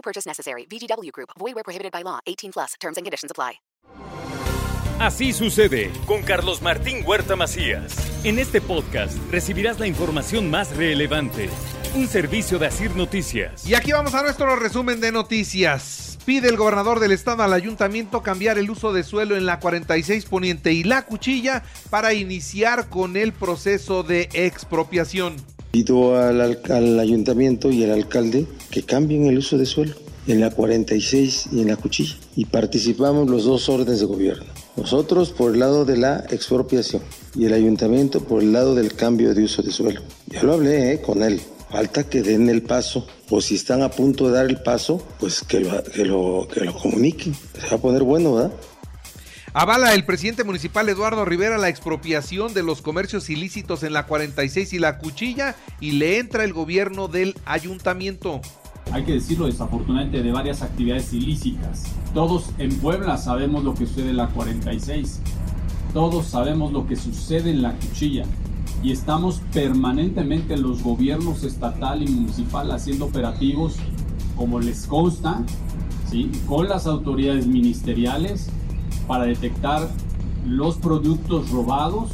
No purchase necessary. VGW Group. Void where prohibited by law. 18 plus. Terms and conditions apply. Así sucede con Carlos Martín Huerta Macías. En este podcast recibirás la información más relevante. Un servicio de Asir Noticias. Y aquí vamos a nuestro resumen de noticias. Pide el gobernador del estado al ayuntamiento cambiar el uso de suelo en la 46 Poniente y la Cuchilla para iniciar con el proceso de expropiación. Pido al, ayuntamiento y al alcalde que cambien el uso de suelo en la 46 y en la Cuchilla y participamos los dos órdenes de gobierno. Nosotros por el lado de la expropiación y el ayuntamiento por el lado del cambio de uso de suelo. Yo lo hablé eh, con él. Falta que den el paso, o si están a punto de dar el paso, pues que lo, que lo comuniquen. Se va a poner bueno, ¿verdad? Avala el presidente municipal Eduardo Rivera la expropiación de los comercios ilícitos en la 46 y la Cuchilla y le entra el gobierno del ayuntamiento. Hay que decirlo desafortunadamente de varias actividades ilícitas. Todos en Puebla sabemos lo que sucede en la 46. Todos sabemos lo que sucede en la Cuchilla y estamos permanentemente los gobiernos estatal y municipal haciendo operativos como les consta, con las autoridades ministeriales para detectar los productos robados.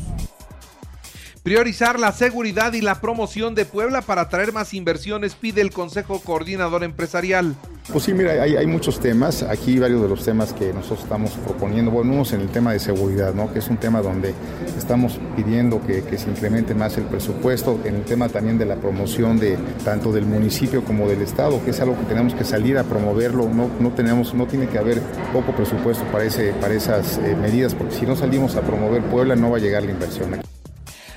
Priorizar la seguridad y la promoción de Puebla para atraer más inversiones, pide el Consejo Coordinador Empresarial. Pues sí, mira, hay, hay, muchos temas. Aquí varios de los temas que nosotros estamos proponiendo. Bueno, uno es en el tema de seguridad, ¿no? Que es un tema donde estamos pidiendo que, que, se incremente más el presupuesto. En el tema también de la promoción de tanto del municipio como del Estado, que es algo que tenemos que salir a promoverlo. No, no tenemos, no tiene que haber poco presupuesto para, ese, para esas eh, medidas, porque si no salimos a promover Puebla no va a llegar la inversión aquí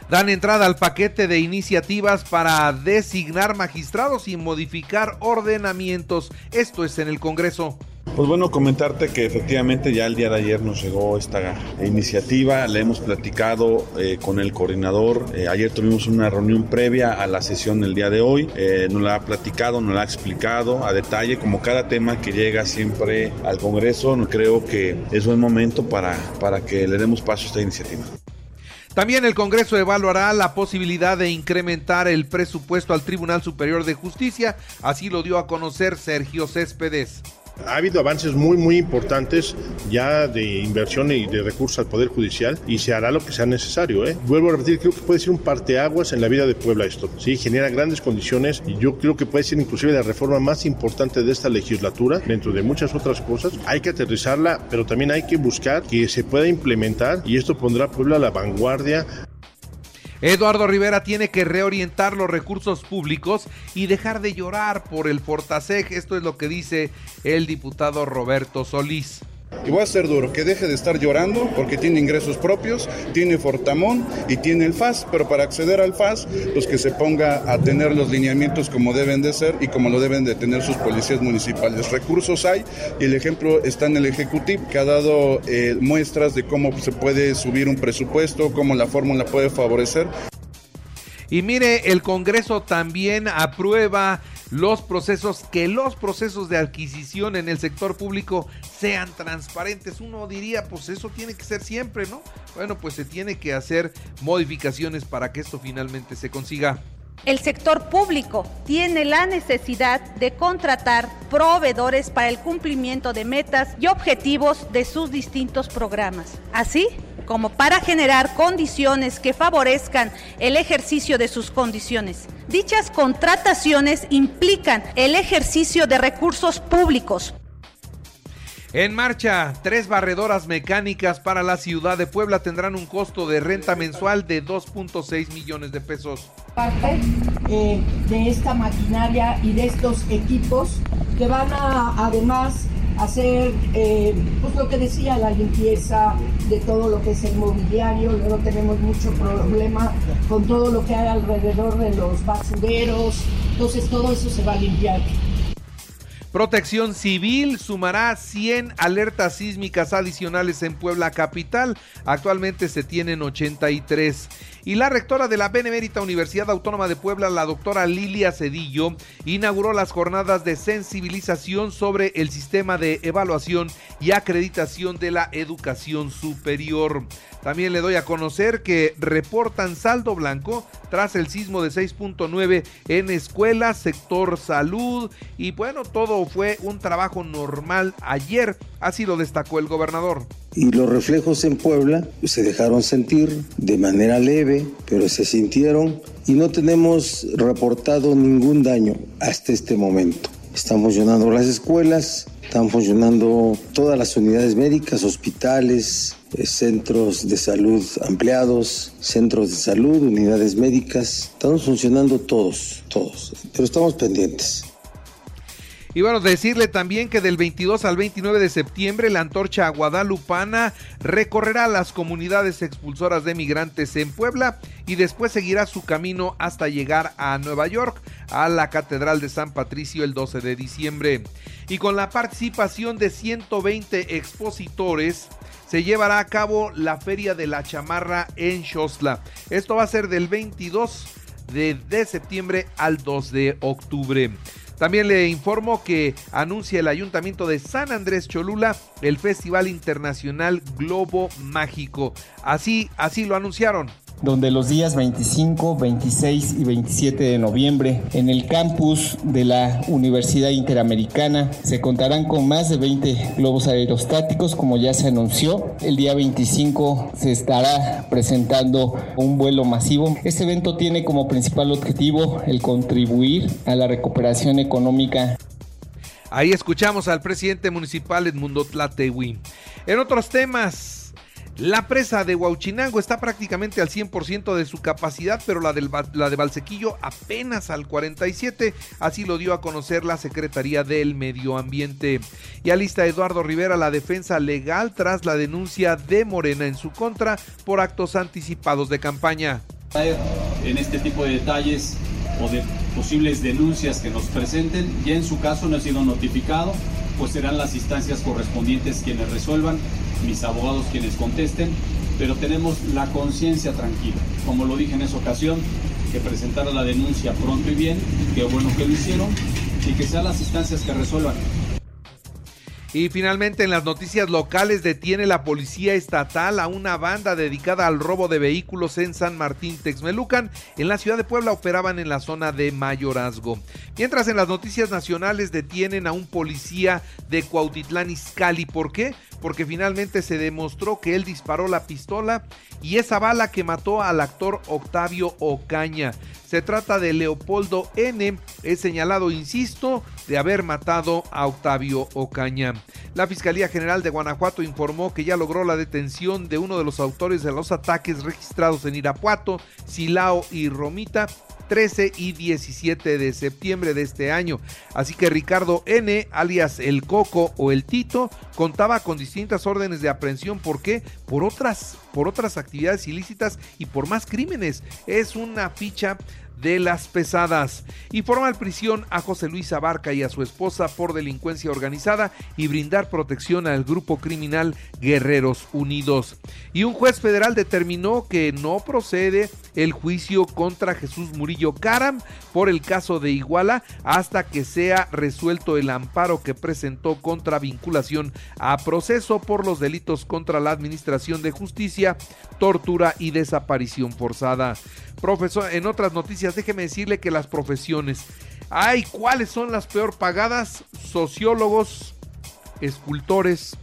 dan entrada al paquete de iniciativas para designar magistrados y modificar ordenamientos. Esto es en el Congreso. Pues bueno, comentarte que efectivamente ya el día de ayer nos llegó esta iniciativa, le hemos platicado eh, con el coordinador, eh, ayer tuvimos una reunión previa a la sesión del día de hoy, eh, nos la ha platicado, nos la ha explicado a detalle, como cada tema que llega siempre al Congreso, creo que es buen momento para, para que le demos paso a esta iniciativa. También el Congreso evaluará la posibilidad de incrementar el presupuesto al Tribunal Superior de Justicia, así lo dio a conocer Sergio Céspedes. Ha habido avances muy, muy importantes ya de inversión y de recursos al Poder Judicial y se hará lo que sea necesario. ¿eh? Vuelvo a repetir, creo que puede ser un parteaguas en la vida de Puebla esto. Sí, genera grandes condiciones y yo creo que puede ser inclusive la reforma más importante de esta legislatura, dentro de muchas otras cosas. Hay que aterrizarla, pero también hay que buscar que se pueda implementar y esto pondrá a Puebla a la vanguardia Eduardo Rivera tiene que reorientar los recursos públicos y dejar de llorar por el Fortaseg. Esto es lo que dice el diputado Roberto Solís. Y voy a ser duro, que deje de estar llorando porque tiene ingresos propios, tiene Fortamón y tiene el FAS, pero para acceder al FAS, pues que se ponga a tener los lineamientos como deben de ser y como lo deben de tener sus policías municipales. Recursos hay y el ejemplo está en el Ejecutivo, que ha dado eh, muestras de cómo se puede subir un presupuesto, cómo la fórmula puede favorecer. Y mire, el Congreso también aprueba los procesos, que los procesos de adquisición en el sector público sean transparentes. Uno diría, pues eso tiene que ser siempre, ¿no? Bueno, pues se tiene que hacer modificaciones para que esto finalmente se consiga. El sector público tiene la necesidad de contratar proveedores para el cumplimiento de metas y objetivos de sus distintos programas. Así, como para generar condiciones que favorezcan el ejercicio de sus condiciones. Dichas contrataciones implican el ejercicio de recursos públicos. En marcha, tres barredoras mecánicas para la ciudad de Puebla tendrán un costo de renta mensual de 2.6 millones de pesos. Parte eh, de esta maquinaria y de estos equipos que van a además hacer eh, pues lo que decía, la limpieza de todo lo que es el mobiliario, luego tenemos mucho problema con todo lo que hay alrededor de los basureros, entonces todo eso se va a limpiar. Protección Civil sumará 100 alertas sísmicas adicionales en Puebla Capital. Actualmente se tienen 83. Y la rectora de la Benemérita Universidad Autónoma de Puebla, la doctora Lilia Cedillo, inauguró las jornadas de sensibilización sobre el sistema de evaluación y acreditación de la educación superior. También le doy a conocer que reportan saldo blanco tras el sismo de 6.9 en escuelas, sector salud y bueno, todo fue un trabajo normal ayer, así lo destacó el gobernador. Y los reflejos en Puebla se dejaron sentir de manera leve, pero se sintieron y no tenemos reportado ningún daño hasta este momento. Están funcionando las escuelas, están funcionando todas las unidades médicas, hospitales, eh, centros de salud ampliados, centros de salud, unidades médicas. Estamos funcionando todos, todos, pero estamos pendientes. Y bueno, decirle también que del 22 al 29 de septiembre la antorcha guadalupana recorrerá las comunidades expulsoras de migrantes en Puebla y después seguirá su camino hasta llegar a Nueva York, a la Catedral de San Patricio el 12 de diciembre. Y con la participación de 120 expositores, se llevará a cabo la Feria de la Chamarra en Xosla. Esto va a ser del 22 de, de septiembre al 2 de octubre. También le informo que anuncia el Ayuntamiento de San Andrés Cholula el Festival Internacional Globo Mágico. Así, así lo anunciaron donde los días 25, 26 y 27 de noviembre en el campus de la Universidad Interamericana se contarán con más de 20 globos aerostáticos como ya se anunció. El día 25 se estará presentando un vuelo masivo. Este evento tiene como principal objetivo el contribuir a la recuperación económica Ahí escuchamos al presidente municipal Edmundo Tlatewi. En otros temas, la presa de Huauchinango está prácticamente al 100% de su capacidad, pero la, de Valsequillo apenas al 47%, así lo dio a conocer la Secretaría del Medio Ambiente. Y alista Eduardo Rivera la defensa legal tras la denuncia de Morena en su contra por actos anticipados de campaña. En este tipo de detalles o de posibles denuncias que nos presenten, ya en su caso no ha sido notificado, pues serán las instancias correspondientes quienes resuelvan mis abogados quienes contesten, pero tenemos la conciencia tranquila. Como lo dije en esa ocasión, que presentara la denuncia pronto y bien, qué bueno que lo hicieron, y que sean las instancias que resuelvan. Y finalmente en las noticias locales detiene la policía estatal a una banda dedicada al robo de vehículos en San Martín Texmelucan. En la ciudad de Puebla operaban en la zona de Mayorazgo. Mientras en las noticias nacionales detienen a un policía de Cuautitlán Izcalli. ¿Por qué? Porque finalmente se demostró que él disparó la pistola y esa bala que mató al actor Octavio Ocaña. Se trata de Leopoldo N. Es señalado, insisto, de haber matado a Octavio Ocaña. La Fiscalía General de Guanajuato informó que ya logró la detención de uno de los autores de los ataques registrados en Irapuato, Silao y Romita 13 y 17 de septiembre de este año. Así que Ricardo N., alias el Coco o el Tito, contaba con distintas órdenes de aprehensión. ¿Por qué? Por otras, por otras actividades ilícitas y por más crímenes. Es una ficha de las pesadas y formal prisión a José Luis Abarca y a su esposa por delincuencia organizada y brindar protección al grupo criminal Guerreros Unidos. Y un juez federal determinó que no procede el juicio contra Jesús Murillo Caram por el caso de Iguala hasta que sea resuelto el amparo que presentó contra vinculación a proceso por los delitos contra la Administración de Justicia, tortura y desaparición forzada. Profesor, en otras noticias, déjeme decirle que las profesiones. Ay, ¿cuáles son las peor pagadas? Sociólogos, escultores,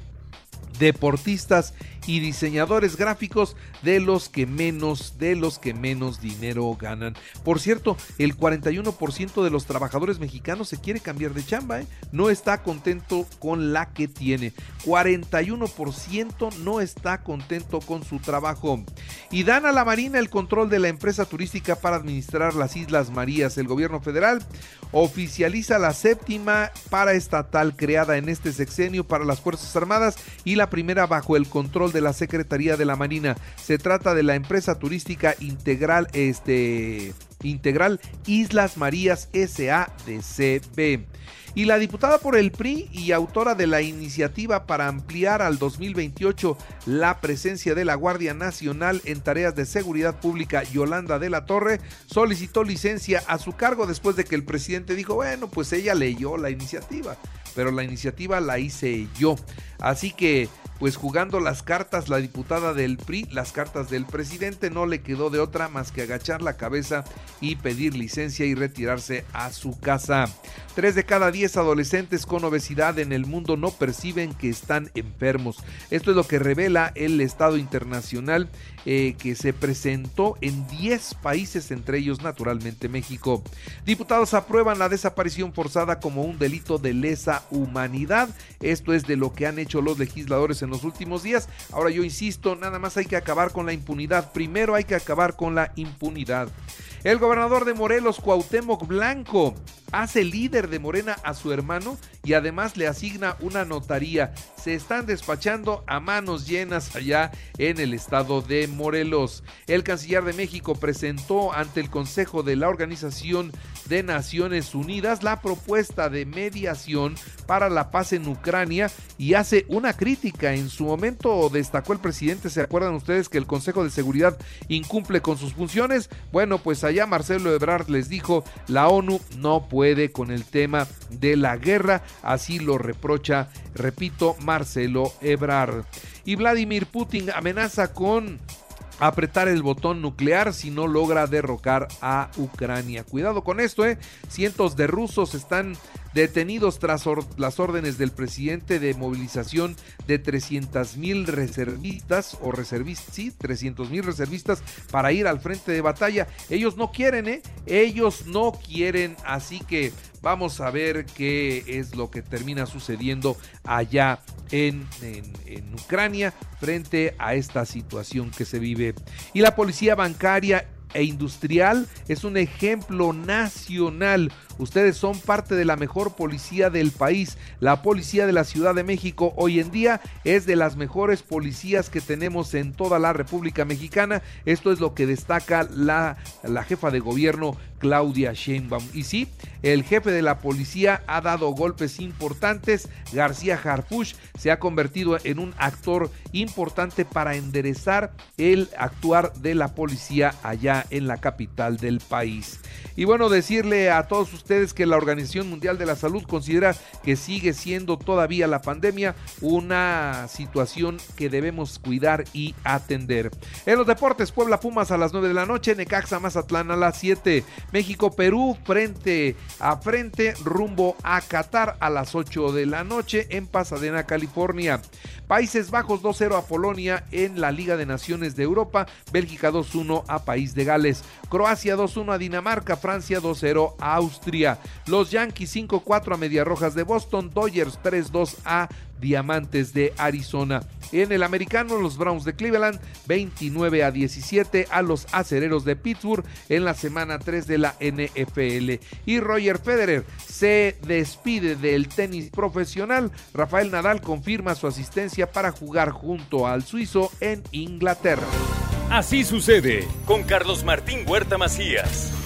deportistas y diseñadores gráficos de los que menos, de los que menos dinero ganan. Por cierto, el 41% de los trabajadores mexicanos se quiere cambiar de chamba, ¿eh? no está contento con la que tiene. 41% no está contento con su trabajo. Y dan a la Marina el control de la empresa turística para administrar las Islas Marías. El gobierno federal oficializa la séptima paraestatal creada en este sexenio para las Fuerzas Armadas y la primera bajo el control de la Secretaría de la Marina. Se trata de la empresa turística integral este Integral Islas Marías SADCB. Y la diputada por el PRI y autora de la iniciativa para ampliar al 2028 la presencia de la Guardia Nacional en tareas de seguridad pública, Yolanda de la Torre, solicitó licencia a su cargo después de que el presidente dijo, bueno, pues ella leyó la iniciativa, pero la iniciativa la hice yo. Así que pues jugando las cartas la diputada del PRI, las cartas del presidente, no le quedó de otra más que agachar la cabeza y pedir licencia y retirarse a su casa. Tres de cada diez adolescentes con obesidad en el mundo no perciben que están enfermos. Esto es lo que revela el Estado Internacional eh, que se presentó en 10 países, entre ellos naturalmente México. Diputados aprueban la desaparición forzada como un delito de lesa humanidad. Esto es de lo que han hecho los legisladores en los últimos días. Ahora yo insisto, nada más hay que acabar con la impunidad. Primero hay que acabar con la impunidad. El gobernador de Morelos, Cuauhtémoc Blanco, hace líder de Morena a su hermano y además le asigna una notaría. Se están despachando a manos llenas allá en el estado de Morelos. El canciller de México presentó ante el Consejo de la Organización de Naciones Unidas la propuesta de mediación para la paz en Ucrania y hace una crítica. En su momento destacó el presidente, ¿se acuerdan ustedes que el Consejo de Seguridad incumple con sus funciones? Bueno, pues allá Marcelo Ebrard les dijo, la ONU no puede con el tema de la guerra, así lo reprocha, repito, Marcelo Ebrard. Y Vladimir Putin amenaza con apretar el botón nuclear si no logra derrocar a Ucrania. Cuidado con esto, ¿eh? Cientos de rusos están detenidos tras las órdenes del presidente de movilización de 300 mil reservistas o reservistas, sí, 300 mil reservistas para ir al frente de batalla. Ellos no quieren, ¿eh? Ellos no quieren, así que vamos a ver qué es lo que termina sucediendo allá en, en, Ucrania frente a esta situación que se vive. Y la policía bancaria e industrial es un ejemplo nacional. Ustedes son parte de la mejor policía del país. La policía de la Ciudad de México hoy en día es de las mejores policías que tenemos en toda la República Mexicana. Esto es lo que destaca la, la jefa de gobierno Claudia Sheinbaum. Y sí, el jefe de la policía ha dado golpes importantes. García Harfush se ha convertido en un actor importante para enderezar el actuar de la policía allá en la capital del país. Y bueno, decirle a todos ustedes que la Organización Mundial de la Salud considera que sigue siendo todavía la pandemia una situación que debemos cuidar y atender. En los deportes, Puebla Pumas a las 9 de la noche, Necaxa Mazatlán a las 7, México Perú frente a frente rumbo a Qatar a las 8 de la noche en Pasadena, California. Países Bajos 2-0 a Polonia en la Liga de Naciones de Europa, Bélgica 2-1 a País de Gales, Croacia 2-1 a Dinamarca, Francia 2-0 a Austria, los Yankees 5-4 a Medias Rojas de Boston, Dodgers 3-2 a Diamantes de Arizona. En el americano, los Browns de Cleveland 29 a 17 a los Acereros de Pittsburgh en la semana 3 de la NFL. Y Roger Federer se despide del tenis profesional. Rafael Nadal confirma su asistencia para jugar junto al suizo en Inglaterra. Así sucede con Carlos Martín Huerta Macías.